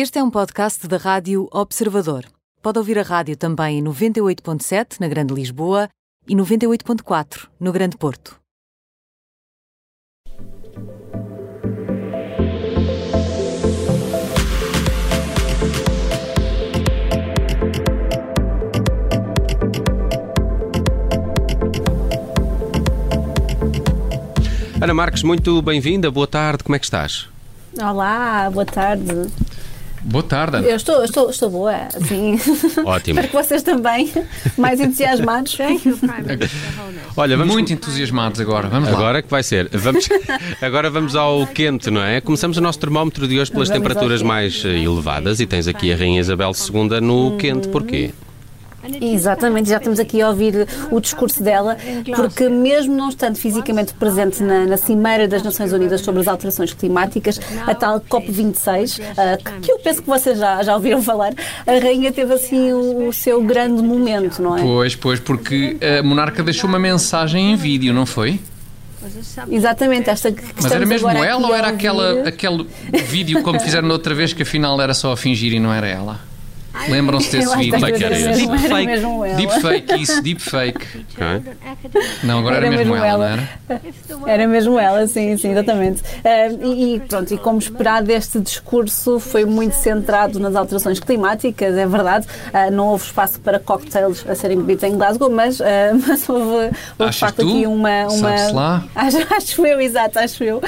Este é um podcast da Rádio Observador. Pode ouvir a rádio também em 98.7 na Grande Lisboa e 98.4 no Grande Porto. Ana Marques, muito bem-vinda, boa tarde, como é que estás? Olá, boa tarde. Boa tarde, Ana. Eu estou, estou, estou boa, sim. Ótimo. Espero que vocês também, mais entusiasmados. Olha, vamos Muito entusiasmados agora. Vamos lá. Agora que vai ser. Vamos, agora vamos ao quente, não é? Começamos o nosso termómetro de hoje pelas Vamos temperaturas mais elevadas e tens aqui a Rainha Isabel II no quente, porquê? Exatamente, já estamos aqui a ouvir o discurso dela, porque mesmo não estando fisicamente presente na, na Cimeira das Nações Unidas sobre as Alterações Climáticas, a tal COP26, ah, que- eu penso que vocês já, já ouviram falar, a rainha teve assim o, o seu grande momento, não é? Pois, pois, porque a monarca deixou uma mensagem em vídeo, não foi? Exatamente, esta que Mas era mesmo ela ou era aquela, aquele vídeo como fizeram outra vez que afinal era só a fingir e não era ela? Lembram-se desse vídeo? vezes era esse? Deepfake. Deepfake, isso, deepfake. Ok. Não, agora era, Era mesmo mesmo ela, ela. não era? Era mesmo ela, sim, sim, exatamente. Ah, e, e pronto, e como esperado, este discurso foi muito centrado nas alterações climáticas, é verdade. Ah, não houve espaço para cocktails a serem bebidos em Glasgow, mas, ah, mas houve, houve de facto tu? aqui uma. uma lá? Acho, acho eu, exato, acho eu.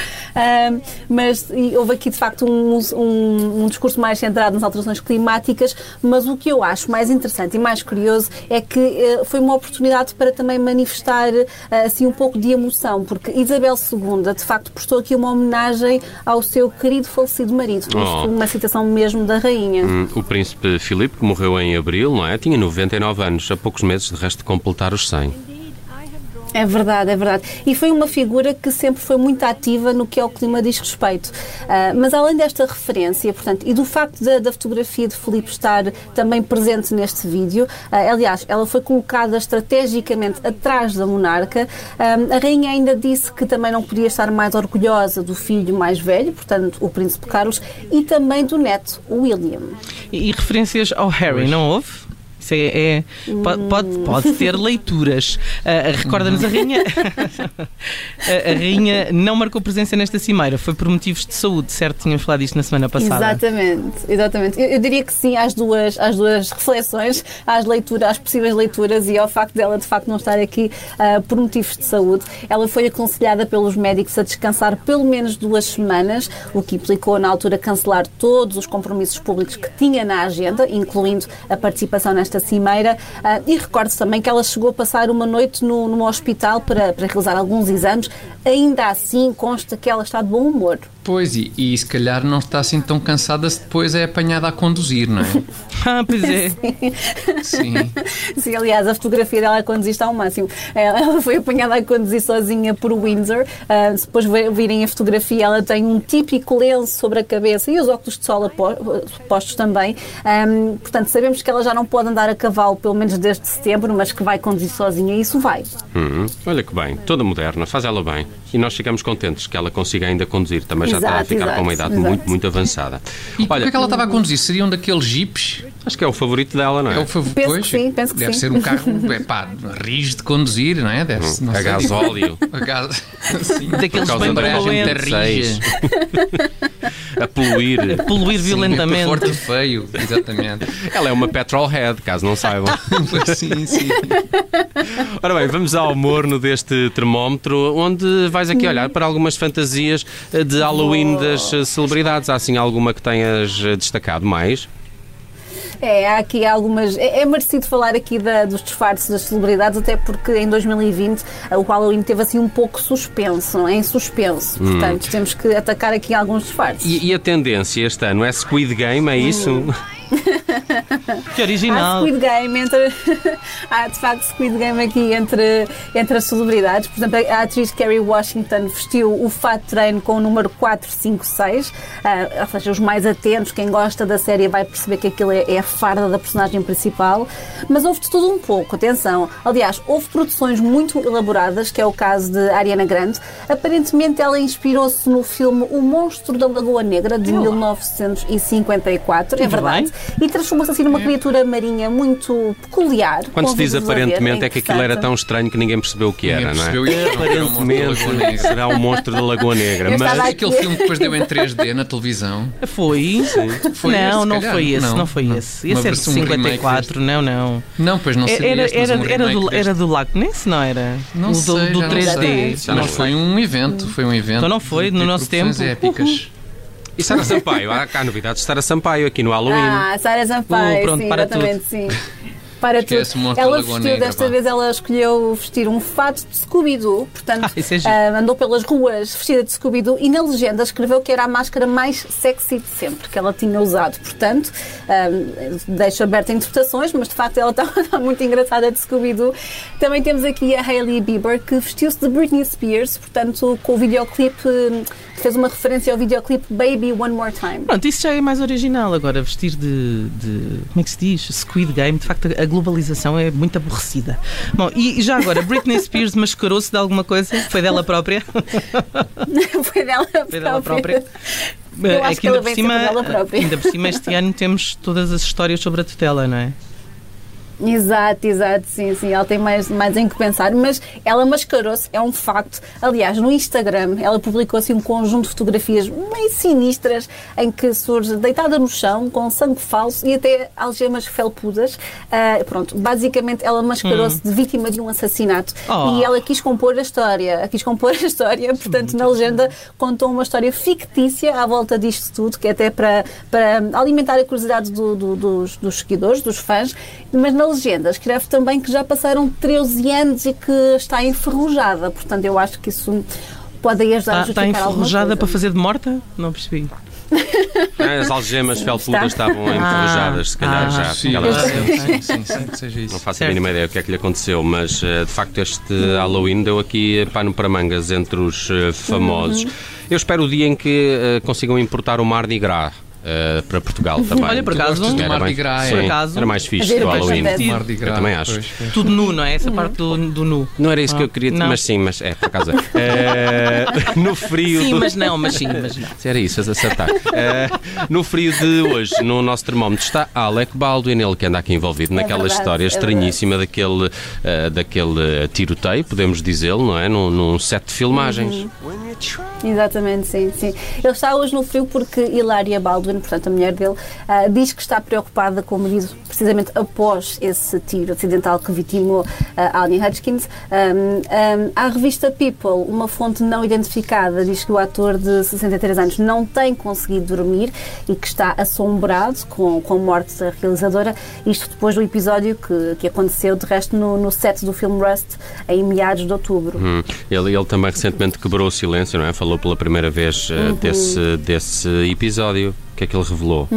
Mas e houve aqui de facto um, um, um discurso mais centrado nas alterações climáticas, mas o que eu acho mais interessante e mais curioso é que eh, foi uma oportunidade para também manifestar eh, assim um pouco de emoção, porque Isabel II de facto prestou aqui uma homenagem ao seu querido falecido marido. Oh. uma citação mesmo da rainha. Hum, O príncipe Filipe, que morreu em abril, não é? Tinha 99 anos, há poucos meses de resto de completar os 100. É verdade, é verdade. E foi uma figura que sempre foi muito ativa no que ao clima diz respeito. Ah, mas além desta referência, portanto, e do facto da, da fotografia de Filipe estar também presente neste vídeo, ah, aliás, ela foi colocada estrategicamente atrás da monarca, ah, a rainha ainda disse que também não podia estar mais orgulhosa do filho mais velho, portanto, o príncipe Carlos, e também do neto, o William. E, e referências ao Harry, não houve? Isso é, é- pode, pode, pode ter leituras. Ah, Recorda-nos, a rainha. a, a rainha não marcou presença nesta cimeira, foi por motivos de saúde, certo? Tínhamos falado disto na semana passada. Exatamente, exatamente. Eu, eu diria que sim às duas, às duas reflexões, às leituras, às possíveis leituras e ao facto dela de facto não estar aqui ah, por motivos de saúde. Ela foi aconselhada pelos médicos a descansar pelo menos duas semanas, o que implicou na altura cancelar todos os compromissos públicos que tinha na agenda, incluindo a participação nesta cimeira. Ah, e recordo-se também que ela chegou a passar uma noite no, num hospital para, para realizar alguns exames. Ainda assim, consta que ela está de bom humor. Pois, e, e se calhar não está assim tão cansada se depois é apanhada a conduzir, não é? Ah, pois é. Sim. Sim, aliás, a fotografia dela a conduzir está ao máximo. Ela ela foi apanhada a conduzir sozinha por Windsor. Ah, se depois virem a fotografia, ela tem um típico lenço sobre a cabeça e os óculos de sol postos também. Ahm, portanto, sabemos que ela já não pode andar a cavalo, pelo menos desde setembro, mas que vai conduzir sozinha e isso vai. Hum, olha que bem, toda moderna, faz ela bem. E nós ficamos contentes que ela consiga ainda conduzir, também já está a Exato, ficar com uma exato, idade muito, exato. muito avançada. E Olha, que é que ela estava a conduzir? Seria um daqueles jeeps? acho que é o favorito dela, não é? É o favor, Penso que pois, sim, penso que deve sim. ser um carro, é pá, rijo de conduzir, não é? Deve não a sei. gasóleo. A gas... Sim, Daqueles bem da muito rija. a poluir. poluir Sim, violentamente. Forte e feio, exatamente. Ela é uma petrolhead, caso não saibam. Pois sim, sim. Ora bem, vamos ao morno deste termómetro, onde vais aqui olhar para algumas fantasias de Halloween das eh, celebridades. Há assim alguma que tenhas eh, destacado mais? É, há aqui algumas. É, é merecido falar aqui da- dos disfarces das celebridades, até porque em 2020 o Halloween teve assim um pouco suspenso, não em suspenso. Portanto, temos que atacar aqui alguns disfarces. E, e a tendência este ano é Squid Game, é isso? Que Há original. Squid Game entre. Há de facto Squid Game aqui entre, entre as celebridades. Por exemplo, a atriz Kerry Washington vestiu o fato treino com o número 456. Ah, ou seja, os mais atentos, quem gosta da série vai perceber que aquilo é, é a farda da personagem principal. Mas houve de tudo um pouco, atenção. Aliás, houve produções muito elaboradas, que é o caso de Ariana Grande. Aparentemente ela inspirou-se no filme O Monstro da Lagoa Negra, de 1954. É verdade. E transformou-se assim numa criatura marinha muito peculiar. Quando se diz aparentemente é que aquilo era tão estranho que ninguém percebeu o que era, Ninguém não é? era um Aparentemente será o monstro da Lagoa Negra. Mas Aquele filme que depois deu em 3D na televisão. Foi? Foi não, esse, não calhar. foi esse, não, Não, foi não. esse. Esse é de versão, um remake 54, não, não. Não, pois não seria Era, este, era, um era, do, deste. era do Lago Ness, não era? Não sei, do, do já não 3D. sei. Mas foi um evento, foi um evento. Então não foi, no nosso tempo. épicas. E Sara Sampaio? Há cá novidades de Sara Sampaio aqui no Halloween. Ah, Sara Sampaio, Uh, pronto, sim, para exatamente, sim. Para Esquece tudo. Ela vestiu, Negra, desta pá. vez ela escolheu vestir um fato de Scooby-Doo, portanto, Ah, é ah, andou pelas ruas vestida de Scooby-Doo e na legenda escreveu que era a máscara mais sexy de sempre que ela tinha usado. Portanto, ah, deixo aberto a interpretações, mas de facto ela estava está muito engraçada de Scooby-Doo. Também temos aqui a Hailey Bieber, que vestiu-se de Britney Spears, portanto, com o videoclipe, fez uma referência ao videoclipe Baby One More Time. Pronto, isso já é mais original. Agora, vestir de, de- Como é que se diz? Squid Game. De facto, a globalização é muito aborrecida. Bom, e já agora, Britney Spears mascarou-se de alguma coisa? Foi dela própria? Foi dela Foi dela própria? Eu É acho que ela vem sempre dela própria. ainda por cima, este ano temos todas as histórias sobre a tutela, não é? Exato, exato, sim, sim, ela tem mais, mais em que pensar, mas ela mascarou-se, é um facto. Aliás, no Instagram, ela publicou assim um conjunto de fotografias meio sinistras em que surge deitada no chão, com sangue falso e até algemas felpudas. Ah, pronto, basicamente ela mascarou-se de vítima de um assassinato Oh. e ela quis compor a história, quis compor a história, portanto, na legenda contou uma história fictícia à volta disto tudo, que é até para, para alimentar a curiosidade do- do- dos, dos seguidores, dos fãs, mas na legenda escreve também que já passaram 13 anos e que está enferrujada, portanto, eu acho que isso pode aí ajudar a Ah, está justificar alguma enferrujada para fazer de morta? Não percebi. As algemas felpudas está. estavam enferrujadas, se calhar Ah, já. Sim, Aquelas- sim, sim, sim, que seja Não isso. faço a Certo. mínima ideia o que é que lhe aconteceu, mas eh, de facto este Halloween deu aqui pano para mangas entre os eh, famosos. Eu espero o dia em que eh, consigam importar o Mardi Gras. Eh, para Portugal também. Olha, por acaso, do Era Mardi Gras, sim, por acaso. Era mais fixe Ver que o o Halloween. Mardi Gras, também acho. pois, pois. Tudo nu, não é? Essa parte do, do nu. Não era isso que eu queria, Não. mas sim, mas é, por acaso. é. Eh, no frio Sim, do... mas não, mas sim, mas não. Era isso, a acertar. Eh, no frio de hoje, no nosso termómetro, está Alec Baldwin, ele que anda aqui envolvido naquela verdade, história é estranhíssima daquele, eh, daquele tiroteio, podemos dizê-lo, não é? Num, num set de filmagens. Exatamente, sim, sim. Ele está hoje no frio porque Hilária Baldwin, portanto a mulher dele, ah, diz que está preocupada com o marido precisamente após esse tiro acidental que vitimou ah, Alnie Hutchins. Um, um, à revista People, uma fonte não identificada diz que o ator de 63 anos não tem conseguido dormir e que está assombrado com, com a morte da realizadora. Isto depois do episódio que, que aconteceu, de resto, no, no set do filme Rust, em meados de outubro. Hum. Ele, ele também recentemente quebrou o silêncio, não é? Falou pela primeira vez eh, desse, desse episódio. O que é que ele revelou?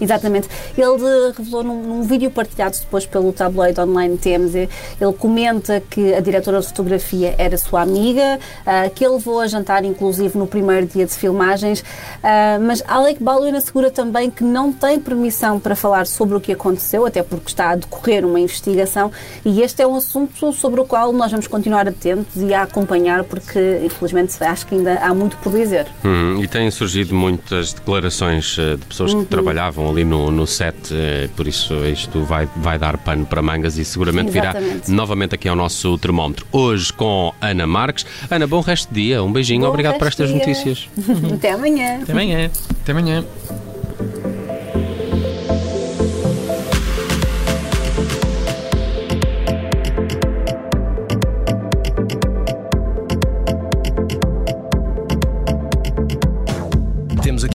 Exatamente. Ele eh, revelou num, num vídeo partilhado depois pelo tabloide online TMZ, ele comenta que a diretora de fotografia era sua amiga, ah, que ele levou a jantar inclusive no primeiro dia de filmagens, ah, mas Alec Baldwin assegura também que não tem permissão para falar sobre o que aconteceu, até porque está a decorrer uma investigação e este é um assunto sobre o qual nós vamos continuar atentos e a acompanhar porque infelizmente acho que ainda há muito por dizer. Hum, e têm surgido muitas declarações de pessoas que trabalhavam ali no, no set, eh, por isso isto vai, vai dar pano para mangas e seguramente virá Exatamente. novamente aqui ao nosso termómetro. Hoje com Ana Marques. Ana, bom resto de dia, um beijinho, Bom obrigado por estas dia. notícias. Até amanhã. Até amanhã. Até amanhã.